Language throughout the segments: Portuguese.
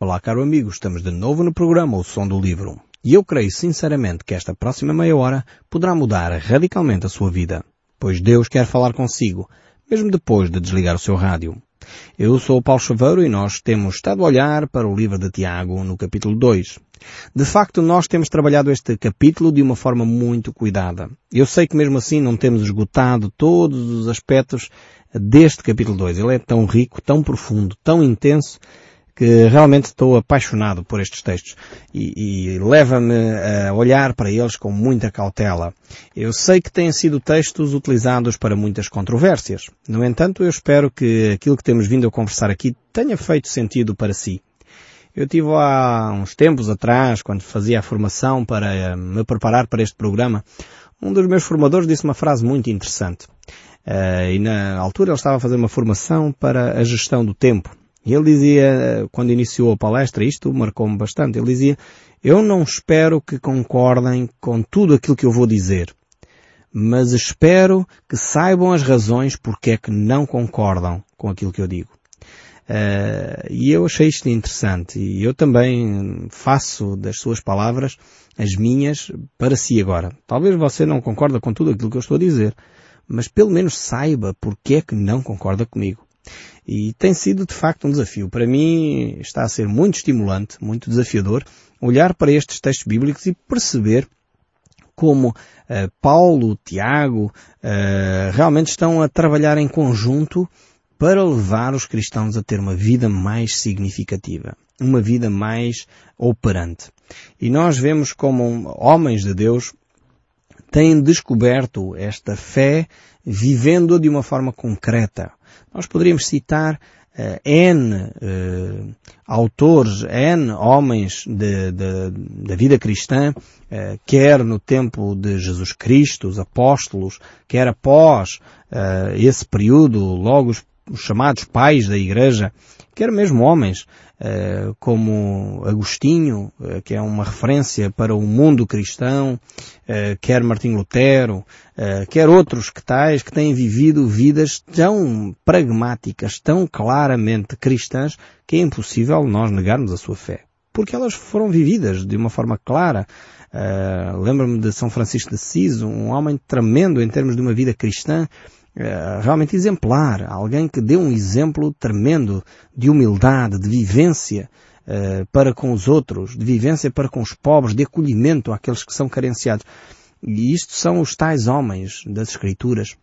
Olá, caro amigo, estamos de novo no programa O Som do Livro. E eu creio sinceramente que esta próxima meia hora poderá mudar radicalmente a sua vida, pois Deus quer falar consigo, mesmo depois de desligar o seu rádio. Eu sou o Paulo Chaveiro e nós temos estado a olhar para o livro de Tiago no capítulo 2. De facto, nós temos trabalhado este capítulo de uma forma muito cuidada. Eu sei que mesmo assim não temos esgotado todos os aspectos deste capítulo 2. Ele é tão rico, tão profundo, tão intenso, que realmente estou apaixonado por estes textos e, e leva-me a olhar para eles com muita cautela. Eu sei que têm sido textos utilizados para muitas controvérsias. No entanto, eu espero que aquilo que temos vindo a conversar aqui tenha feito sentido para si. Eu tive há uns tempos atrás, quando fazia a formação para eh, me preparar para este programa, um dos meus formadores disse uma frase muito interessante. Uh, e na altura ele estava a fazer uma formação para a gestão do tempo. E ele dizia, quando iniciou a palestra, isto marcou-me bastante, ele dizia, eu não espero que concordem com tudo aquilo que eu vou dizer, mas espero que saibam as razões porque é que não concordam com aquilo que eu digo. Uh, e eu achei isto interessante e eu também faço das suas palavras as minhas para si agora. Talvez você não concorda com tudo aquilo que eu estou a dizer, mas pelo menos saiba porque é que não concorda comigo. E tem sido de facto um desafio. Para mim está a ser muito estimulante, muito desafiador, olhar para estes textos bíblicos e perceber como uh, Paulo, Tiago, uh, realmente estão a trabalhar em conjunto para levar os cristãos a ter uma vida mais significativa, uma vida mais operante. E nós vemos como homens de Deus têm descoberto esta fé vivendo-a de uma forma concreta. Nós poderíamos citar uh, N uh, autores, N homens da vida cristã, uh, quer no tempo de Jesus Cristo, os apóstolos, quer após esse período, logo os, os chamados pais da igreja, quer mesmo homens eh, como Agostinho, eh, que é uma referência para o mundo cristão, eh, quer Martim Lutero, quer outros que tais que têm vivido vidas tão pragmáticas, tão claramente cristãs, que é impossível nós negarmos a sua fé. Porque elas foram vividas de uma forma clara. Lembro-me de São Francisco de Assis, um homem tremendo em termos de uma vida cristã, eh, realmente exemplar, alguém que deu um exemplo tremendo de humildade, de vivência uh, para com os outros, de vivência para com os pobres, de acolhimento àqueles que são carenciados. E isto são os tais homens das Escrituras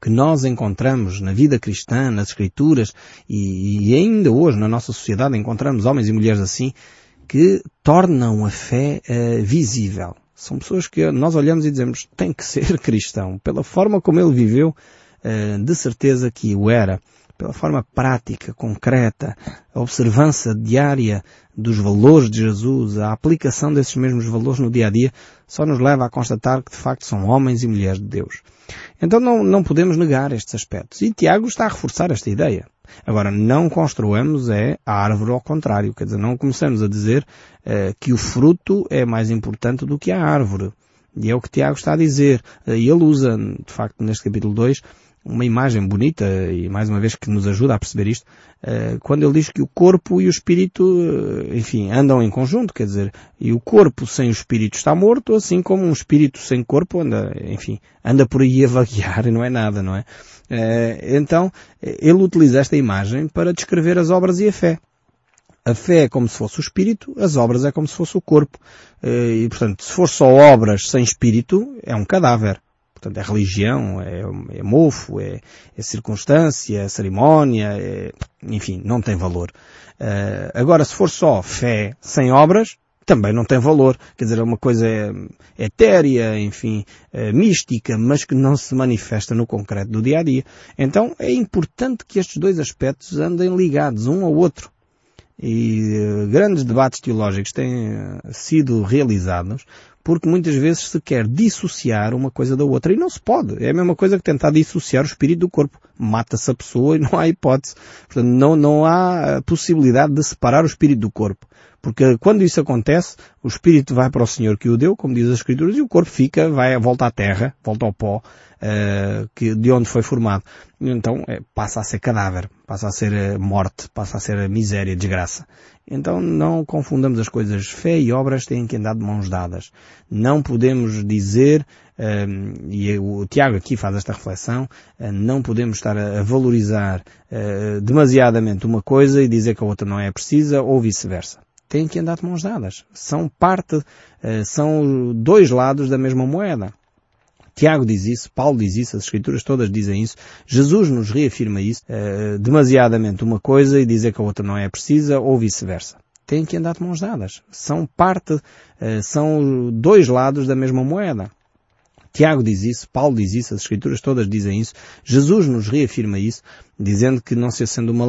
que nós encontramos na vida cristã, nas Escrituras, e, e ainda hoje na nossa sociedade encontramos homens e mulheres assim, que tornam a fé uh, visível. São pessoas que nós olhamos e dizemos, tem que ser cristão. Pela forma como ele viveu, eh, de certeza que o era. Pela forma prática, concreta, a observância diária dos valores de Jesus, a aplicação desses mesmos valores no dia a dia, só nos leva a constatar que de facto são homens e mulheres de Deus. Então não, não podemos negar estes aspectos. E Tiago está a reforçar esta ideia. Agora, não construamos é a árvore ao contrário. Quer dizer, não começamos a dizer eh, que o fruto é mais importante do que a árvore. E é o que Tiago está a dizer. Eh, e ele usa, de facto, neste capítulo 2, uma imagem bonita e mais uma vez que nos ajuda a perceber isto, eh, quando ele diz que o corpo e o espírito, eh, enfim, andam em conjunto, quer dizer, e o corpo sem o espírito está morto, assim como um espírito sem corpo anda, enfim, anda por aí a vaguear e não é nada, não é? Então, ele utiliza esta imagem para descrever as obras e a fé. A fé é como se fosse o espírito, as obras é como se fosse o corpo. E, portanto, se for só obras sem espírito, é um cadáver. Portanto, é religião, é, é mofo, é, é, circunstância, é cerimónia, é, enfim, não tem valor. Uh, agora, se for só fé sem obras, também não tem valor. Quer dizer, é uma coisa etérea, enfim, é, mística, mas que não se manifesta no concreto do dia a dia. Então, é importante que estes dois aspectos andem ligados um ao outro e uh, grandes debates teológicos têm uh, sido realizados porque muitas vezes se quer dissociar uma coisa da outra e não se pode. É a mesma coisa que tentar dissociar o espírito do corpo. Mata-se a pessoa e não há hipótese. Portanto, não, não há possibilidade de separar o espírito do corpo. Porque quando isso acontece, o espírito vai para o Senhor que o deu, como diz as Escrituras, e o corpo fica, vai, volta à terra, volta ao pó, uh, que, de onde foi formado. Então, é, passa a ser cadáver, passa a ser morte, passa a ser miséria, desgraça. Então não confundamos as coisas. Fé e obras têm que andar de mãos dadas. Não podemos dizer, e o Tiago aqui faz esta reflexão, uh, não podemos estar a, valorizar uh, demasiadamente uma coisa e dizer que a outra não é precisa ou vice-versa. Têm que andar de mãos dadas. São parte, uh, são dois lados da mesma moeda. Tiago diz isso, Paulo diz isso, as escrituras todas dizem isso, Jesus nos reafirma isso, demasiadamente uma coisa e dizer que a outra não é precisa ou vice-versa. Têm que andar de mãos dadas. São parte, são dois lados da mesma moeda. Tiago diz isso, Paulo diz isso, as escrituras todas dizem isso, Jesus nos reafirma isso, dizendo que não se acende uma